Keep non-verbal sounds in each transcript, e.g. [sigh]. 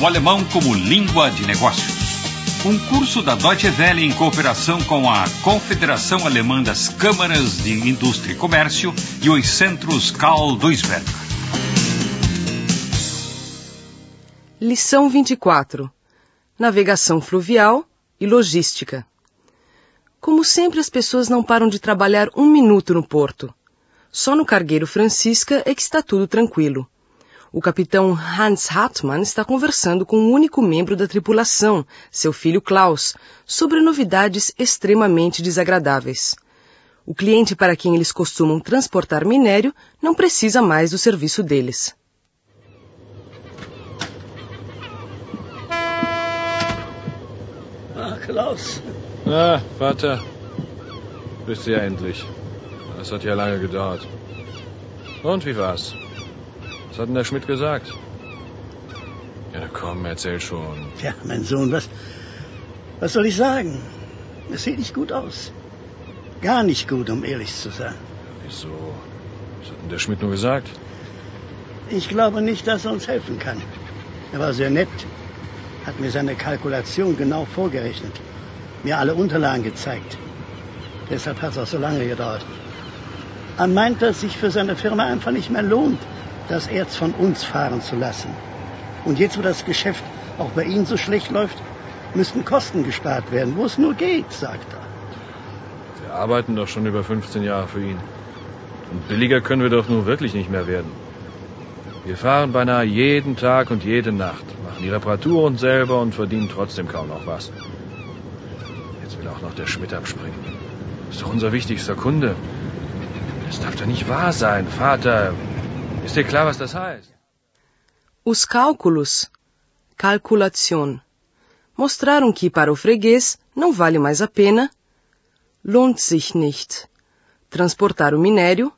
O alemão como língua de negócios. Um curso da Deutsche Welle em cooperação com a Confederação Alemã das Câmaras de Indústria e Comércio e os centros Karl Duisberg. Lição 24: Navegação fluvial e logística. Como sempre, as pessoas não param de trabalhar um minuto no porto. Só no cargueiro Francisca é que está tudo tranquilo. O capitão Hans Hartmann está conversando com um único membro da tripulação, seu filho Klaus, sobre novidades extremamente desagradáveis. O cliente para quem eles costumam transportar minério não precisa mais do serviço deles. Ah, Klaus. Na, Vater. Bist du ja endlich. Das hat ja lange gedauert. Und wie war's? Was hat denn der Schmidt gesagt? Ja, komm, erzähl schon. Tja, mein Sohn, was, was soll ich sagen? Es sieht nicht gut aus. Gar nicht gut, um ehrlich zu sein. Wieso? Was hat denn der Schmidt nur gesagt? Ich glaube nicht, dass er uns helfen kann. Er war sehr nett, hat mir seine Kalkulation genau vorgerechnet, mir alle Unterlagen gezeigt. Deshalb hat es auch so lange gedauert. Er meint, dass sich für seine Firma einfach nicht mehr lohnt, das Erz von uns fahren zu lassen. Und jetzt, wo das Geschäft auch bei Ihnen so schlecht läuft, müssten Kosten gespart werden, wo es nur geht, sagt er. Wir arbeiten doch schon über 15 Jahre für ihn. Und billiger können wir doch nur wirklich nicht mehr werden. Wir fahren beinahe jeden Tag und jede Nacht, machen die Reparaturen selber und verdienen trotzdem kaum noch was. Jetzt will auch noch der Schmidt abspringen. Ist doch unser wichtigster Kunde. Das darf doch nicht wahr sein, Vater. Os cálculos, calculação, mostraram que para o freguês não vale mais a pena, lohnt sich nicht, transportar o minério,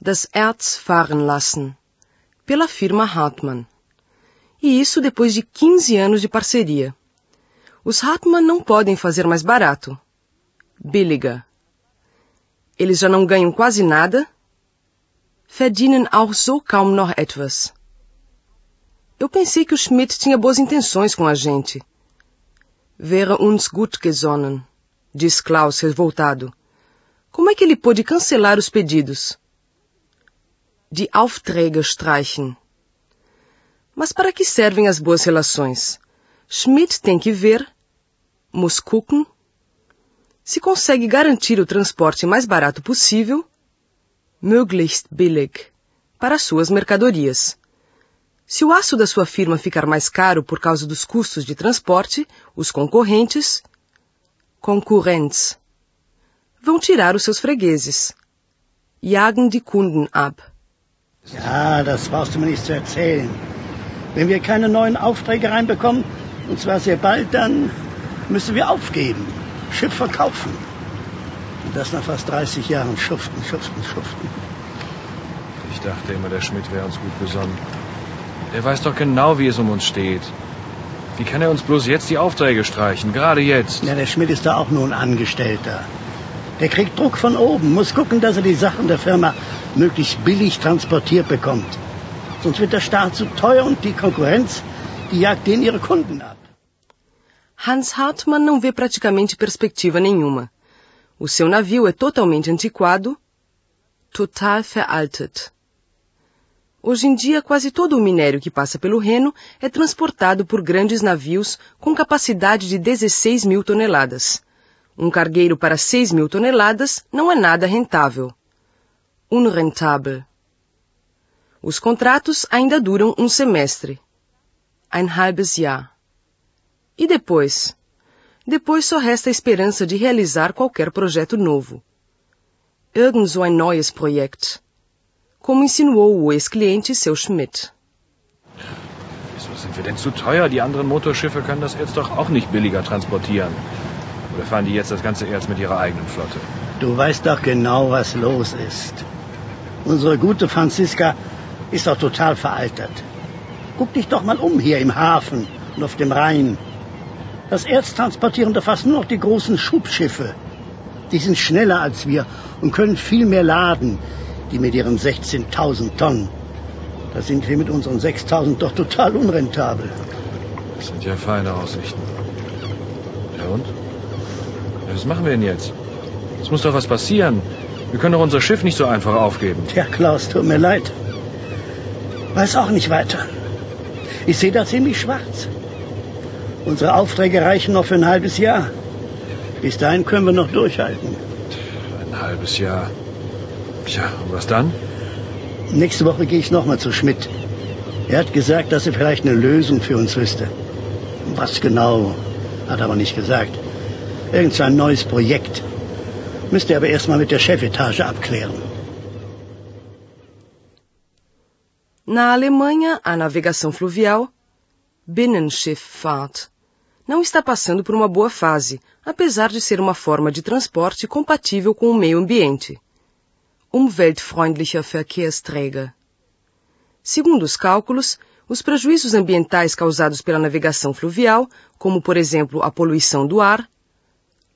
das Erz fahren lassen, pela firma Hartmann. E isso depois de 15 anos de parceria. Os Hartmann não podem fazer mais barato. Billiger. Eles já não ganham quase nada. Verdienen auch so kaum noch etwas. Eu pensei que o Schmidt tinha boas intenções com a gente. Wäre uns gut gesonnen, diz Klaus revoltado. Como é que ele pôde cancelar os pedidos? Die Aufträge streichen. Mas para que servem as boas relações? Schmidt tem que ver, muss gucken, se consegue garantir o transporte mais barato possível, möglichst billig, para suas mercadorias. Se o aço da sua firma ficar mais caro por causa dos custos de transporte, os concorrentes, Konkurrenz, vão tirar os seus fregueses. Jagen die Kunden ab. Ja, das brauchst du mir nicht zu erzählen. Wenn wir keine neuen Aufträge reinbekommen, und zwar sehr bald, dann müssen wir aufgeben, Schiff verkaufen. Und das nach fast 30 Jahren schuften, schuften, schuften. Ich dachte immer, der Schmidt wäre uns gut besonnen. Der weiß doch genau, wie es um uns steht. Wie kann er uns bloß jetzt die Aufträge streichen? Gerade jetzt. Ja, der Schmidt ist da auch nur ein Angestellter. Der kriegt Druck von oben, muss gucken, dass er die Sachen der Firma möglichst billig transportiert bekommt. Sonst wird der Staat zu teuer und die Konkurrenz, die jagt denen ihre Kunden ab. Hans Hartmann não vê praticamente perspectiva nenhuma. O seu navio é totalmente antiquado, total veraltet. Hoje em dia, quase todo o minério que passa pelo Reno é transportado por grandes navios com capacidade de 16 mil toneladas. Um cargueiro para 6 mil toneladas não é nada rentável. Unrentável. Os contratos ainda duram um semestre. Ein halbes Jahr. E depois? Depois só resta a esperança de realizar qualquer projeto novo. Irgend so ein neues Projekt. Como insinuou o ex-cliente seu Schmidt. Wieso sind wir denn zu teuer? Die anderen Motorschiffe können das Erz doch auch nicht billiger transportieren. Oder fahren die jetzt das ganze Erz mit ihrer eigenen Flotte? Du weißt doch genau, was los ist. Unsere gute Franziska ist doch total veraltet. Guck dich doch mal um hier im Hafen und auf dem Rhein. Das Erz transportieren da fast nur noch die großen Schubschiffe. Die sind schneller als wir und können viel mehr laden, die mit ihren 16.000 Tonnen. Da sind wir mit unseren 6.000 doch total unrentabel. Das sind ja feine Aussichten. Ja und? Was machen wir denn jetzt? Es muss doch was passieren. Wir können doch unser Schiff nicht so einfach aufgeben. Tja, Klaus, tut mir leid. Weiß auch nicht weiter. Ich sehe da ziemlich schwarz. Unsere Aufträge reichen noch für ein halbes Jahr. Bis dahin können wir noch durchhalten. Ein halbes Jahr. Tja, und was dann? Nächste Woche gehe ich nochmal zu Schmidt. Er hat gesagt, dass er vielleicht eine Lösung für uns wüsste. Was genau, hat er aber nicht gesagt. Irgend so ein neues Projekt. Müsste er aber erstmal mit der Chefetage abklären. Na Alemanha, a navegação fluvial, Binnenschifffahrt, não está passando por uma boa fase, apesar de ser uma forma de transporte compatível com o meio ambiente. Umweltfreundlicher Verkehrsträger. Segundo os cálculos, os prejuízos ambientais causados pela navegação fluvial, como por exemplo a poluição do ar,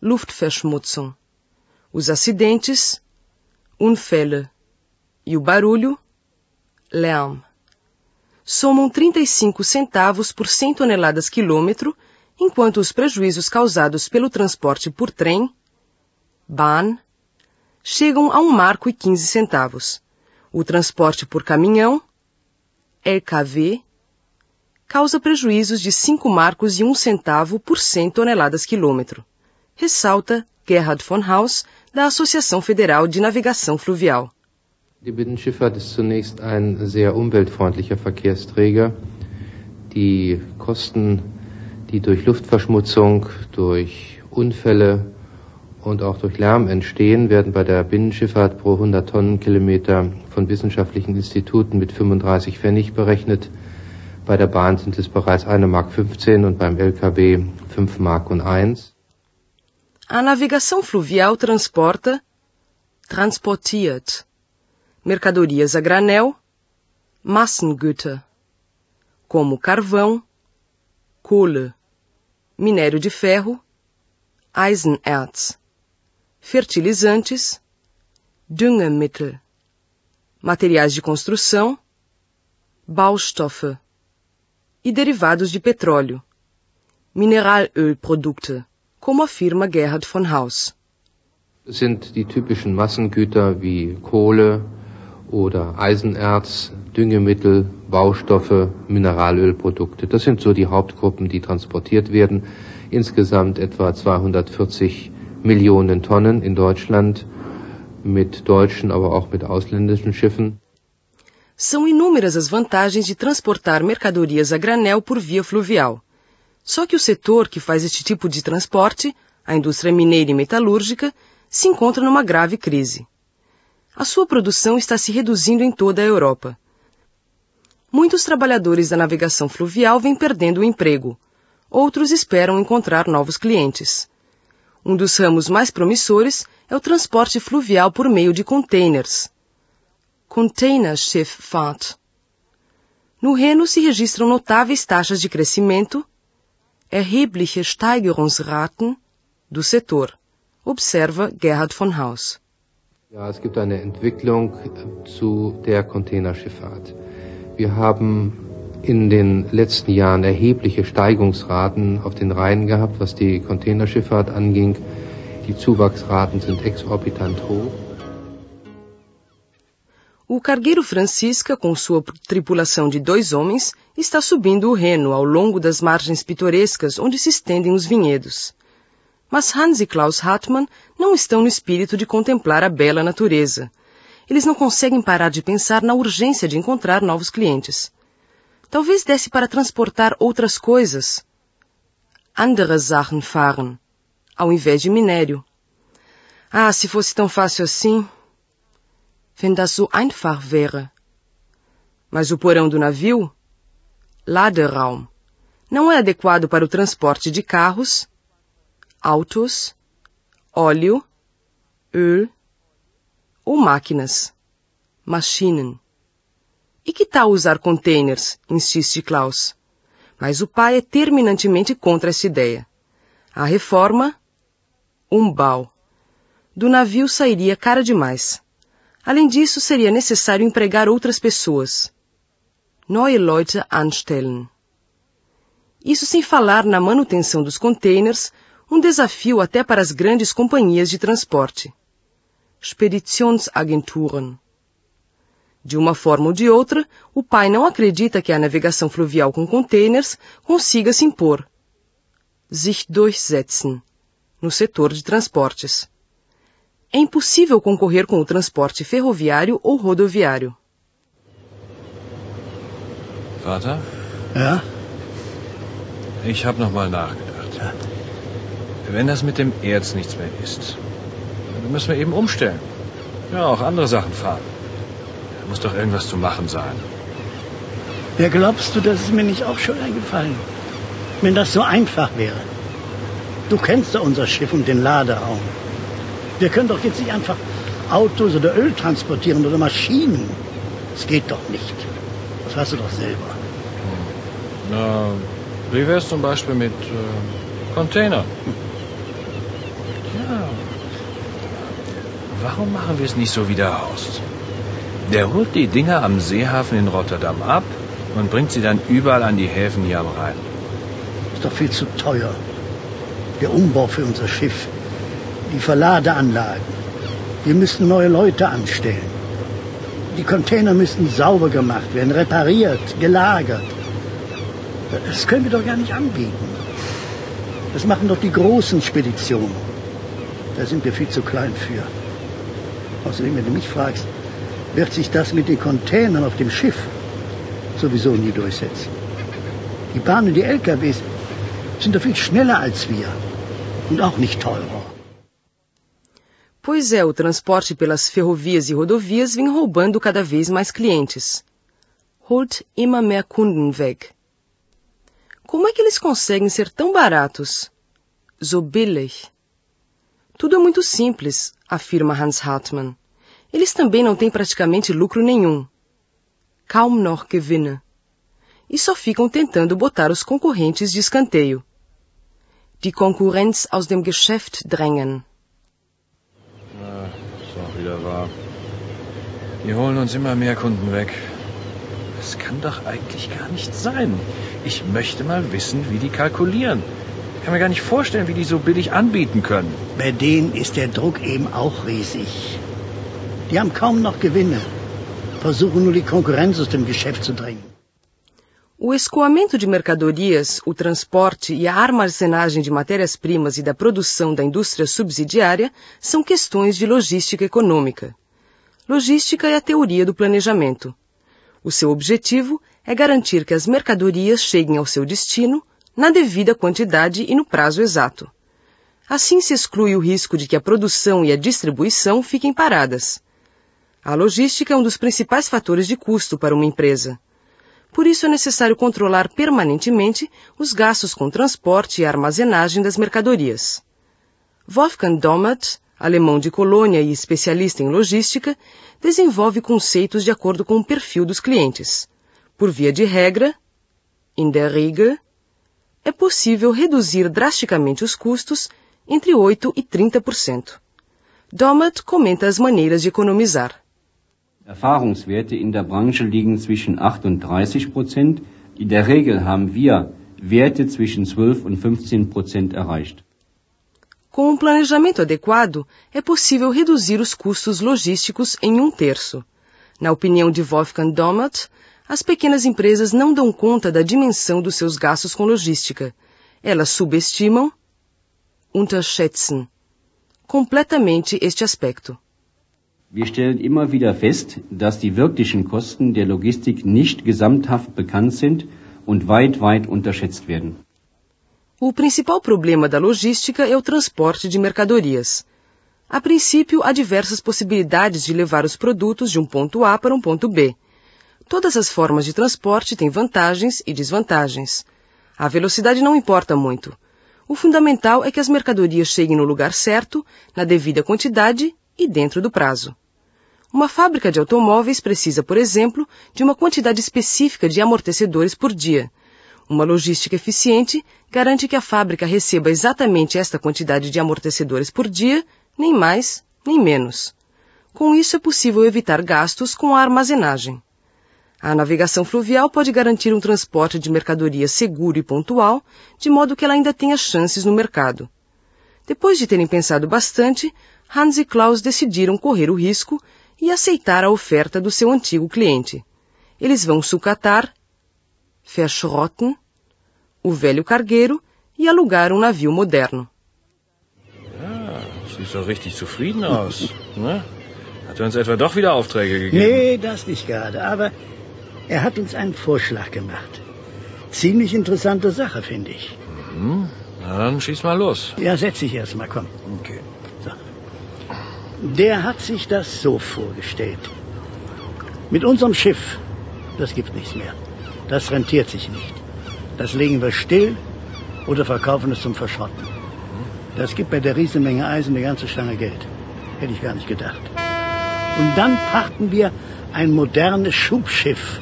Luftverschmutzung, os acidentes, Unfälle, e o barulho, Lärm, somam 35 centavos por 100 toneladas quilômetro, enquanto os prejuízos causados pelo transporte por trem, Bahn, chegam a um marco e 15 centavos. O transporte por caminhão, LKW, causa prejuízos de 5 marcos e 1 centavo por 100 toneladas quilômetro. Ressalta Gerhard von Haus, da Associação Federal de Navegação Fluvial. Die Binnenschifffahrt ist zunächst ein sehr umweltfreundlicher Verkehrsträger. Die Kosten, die durch Luftverschmutzung, durch Unfälle und auch durch Lärm entstehen, werden bei der Binnenschifffahrt pro 100 Tonnenkilometer von wissenschaftlichen Instituten mit 35 Pfennig berechnet. Bei der Bahn sind es bereits 1 Mark 15 und beim LKW 5 Mark und 1. A navegação fluvial transporta, transportiert, mercadorias a granel, Massengüter, como carvão, Kohle, minério de ferro, Eisenerz, fertilizantes, Düngemittel, materiais de construção, Baustoffe. E derivados de petróleo, Mineralölprodukte, como afirma Gerhard von Haus. Sind die typischen Massengüter wie Kohle oder Eisenerz, Düngemittel, Baustoffe, Mineralölprodukte. Das sind so die Hauptgruppen, die transportiert werden. Insgesamt etwa 240 Millionen Tonnen in Deutschland mit deutschen, aber auch mit ausländischen Schiffen. São inúmeras as vantagens de transportar mercadorias a granel por via fluvial. Só que o setor que faz este tipo de transporte, a indústria mineira e metalúrgica, se encontra numa grave crise. A sua produção está se reduzindo em toda a Europa. Muitos trabalhadores da navegação fluvial vêm perdendo o emprego. Outros esperam encontrar novos clientes. Um dos ramos mais promissores é o transporte fluvial por meio de containers. Containerschifffahrt. No Reno se registram notáveis taxas de crescimento, erhebliche Steigerungsraten, do setor, observa Gerhard von Haus. Ja, es gibt eine Entwicklung zu der Containerschifffahrt. Wir haben in den letzten Jahren erhebliche Steigungsraten auf den Rhein gehabt, was die Containerschifffahrt anging. Die Zuwachsraten sind exorbitant hoch. O cargueiro Francisca, com sua tripulação de dois homens, está subindo o Reno ao longo das margens pitorescas onde se estendem os vinhedos. Mas Hans e Klaus Hartmann não estão no espírito de contemplar a bela natureza. Eles não conseguem parar de pensar na urgência de encontrar novos clientes. Talvez desse para transportar outras coisas. Andere Sachen fahren, ao invés de minério. Ah, se fosse tão fácil assim. Wenn das so einfach wäre. Mas o porão do navio, Laderaum, não é adequado para o transporte de carros, autos, óleo, Öl ou máquinas, Maschinen. E que tal usar containers? insiste Klaus. Mas o pai é terminantemente contra essa ideia. A reforma, Umbau, do navio sairia cara demais. Além disso, seria necessário empregar outras pessoas. Neue Leute anstellen. Isso sem falar na manutenção dos containers, um desafio até para as grandes companhias de transporte. Speditionsagenturen. De uma forma ou de outra, o pai não acredita que a navegação fluvial com containers consiga se impor. Sich durchsetzen. No setor de transportes. É impossível concorrer com o transporte ferroviário ou rodoviário. Vater? Ja? Ich habe nochmal nachgedacht. Wenn das mit dem Erz nichts mehr ist, dann müssen wir eben umstellen. Ja, auch andere Sachen fahren. Da muss doch irgendwas zu machen sein. Wer glaubst du, das ist mir nicht auch schon eingefallen? Wenn das so einfach wäre. Du kennst ja unser Schiff und den Laderaum. Wir können doch jetzt nicht einfach Autos oder Öl transportieren oder Maschinen. Das geht doch nicht. Das weißt du doch selber. Na, wie wär's zum Beispiel mit äh, Container? [laughs] Ja. Warum machen wir es nicht so wie der Horst? Der holt die Dinger am Seehafen in Rotterdam ab und bringt sie dann überall an die Häfen hier am Rhein. Ist doch viel zu teuer. Der Umbau für unser Schiff. Die Verladeanlagen. Wir müssen neue Leute anstellen. Die Container müssen sauber gemacht werden, repariert, gelagert. Das können wir doch gar nicht anbieten. Das machen doch die großen Speditionen. Da sind wir viel zu klein für. Außerdem, wenn du mich fragst, wird sich das mit den Containern auf dem Schiff sowieso nie durchsetzen. Die Bahnen und die LKWs sind doch viel schneller als wir und auch nicht teurer. Pois é, o transporte pelas ferrovias e rodovias vem roubando cada vez mais clientes. Holt immer mehr Kunden weg. Como é que eles conseguem ser tão baratos? So billig. Tudo é muito simples, afirma Hans Hartmann. Eles também não têm praticamente lucro nenhum. Kaum noch Gewinne. E só ficam tentando botar os concorrentes de escanteio. Die Konkurrenz aus dem Geschäft drängen. Ja, ist auch wieder wahr. Die holen uns immer mehr Kunden weg. Das kann doch eigentlich gar nicht sein. Ich möchte mal wissen, wie die kalkulieren. Ich kann mir gar nicht vorstellen, wie die so billig anbieten können. Bei denen ist der Druck eben auch riesig. Die haben kaum noch Gewinne, versuchen nur die Konkurrenz aus dem Geschäft zu drängen. O escoamento de mercadorias, o transporte e a armazenagem de matérias-primas e da produção da indústria subsidiária são questões de logística econômica. Logística é a teoria do planejamento. O seu objetivo é garantir que as mercadorias cheguem ao seu destino na devida quantidade e no prazo exato. Assim se exclui o risco de que a produção e a distribuição fiquem paradas. A logística é um dos principais fatores de custo para uma empresa. Por isso é necessário controlar permanentemente os gastos com transporte e armazenagem das mercadorias. Wolfgang Dommert, alemão de colônia e especialista em logística, desenvolve conceitos de acordo com o perfil dos clientes. Por via de regra, in der Regel, é possível reduzir drasticamente os custos entre 8 e 30%. Dommert comenta as maneiras de economizar. Erfahrungswerte in der Branche liegen zwischen 8 und 30 Prozent. In der Regel haben wir Werte zwischen 12 und 15 Prozent erreicht. Com um planejamento adequado, é possível reduzir os custos logísticos em um terço. Na opinião de Wolfgang Dommert, as pequenas empresas não dão conta da dimensão dos seus gastos com logística. Elas subestimam, unterschätzen, completamente este aspecto. Wir stellen immer wieder fest, dass die wirklichen Kosten der Logistik nicht gesamthaft bekannt sind und weit, weit unterschätzt werden. O principal problema da logística é o transporte de mercadorias. A princípio, há diversas possibilidades de levar os produtos de um ponto A para um ponto B. Todas as formas de transporte têm vantagens e desvantagens. A velocidade não importa muito. O fundamental é que as mercadorias cheguem no lugar certo, na devida quantidade e dentro do prazo. Uma fábrica de automóveis precisa, por exemplo, de uma quantidade específica de amortecedores por dia. Uma logística eficiente garante que a fábrica receba exatamente esta quantidade de amortecedores por dia, nem mais, nem menos. Com isso é possível evitar gastos com a armazenagem. A navegação fluvial pode garantir um transporte de mercadoria seguro e pontual, de modo que ela ainda tenha chances no mercado. Depois de terem pensado bastante, Hans e Klaus decidiram correr o risco e aceitar a oferta do seu antigo cliente. Eles vão sucatar, verschrotten, o velho cargueiro e alugar um navio moderno. Ja, sieht so richtig zufrieden aus. [laughs] Ne? Hat er uns etwa doch wieder Aufträge gegeben? Nee, das nicht gerade. Aber er hat uns einen Vorschlag gemacht. Ziemlich interessante Sache, finde ich. Mhm. Na dann schieß mal los. Ja, setz dich erst mal, komm. Okay. Der hat sich das so vorgestellt. Mit unserem Schiff, das gibt nichts mehr. Das rentiert sich nicht. Das legen wir still oder verkaufen es zum Verschrotten. Das gibt bei der Riesenmenge Eisen eine ganze Stange Geld. Hätte ich gar nicht gedacht. Und dann pachten wir ein modernes Schubschiff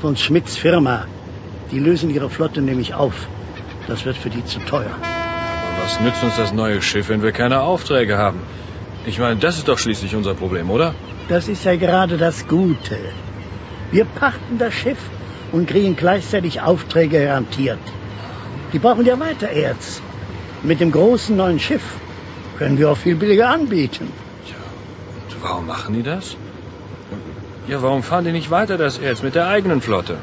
von Schmidts Firma. Die lösen ihre Flotte nämlich auf. Das wird für die zu teuer. Aber was nützt uns das neue Schiff, wenn wir keine Aufträge haben? Ich meine, das ist doch schließlich unser Problem, oder? Das ist ja gerade das Gute. Wir pachten das Schiff und kriegen gleichzeitig Aufträge garantiert. Die brauchen ja weiter Erz. Mit dem großen neuen Schiff können wir auch viel billiger anbieten. Und warum machen die das? Ja, warum fahren die nicht weiter das Erz mit der eigenen Flotte?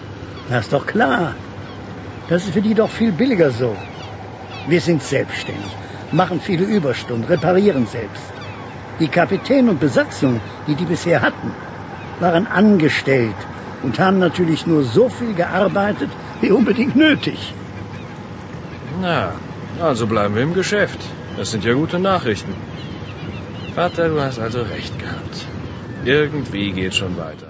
Das ist doch klar. Das ist für die doch viel billiger so. Wir sind selbstständig, machen viele Überstunden, reparieren selbst. Die Kapitän und Besatzung, die die bisher hatten, waren angestellt und haben natürlich nur so viel gearbeitet, wie unbedingt nötig. Na, also bleiben wir im Geschäft. Das sind ja gute Nachrichten. Vater, du hast also recht gehabt. Irgendwie geht schon weiter.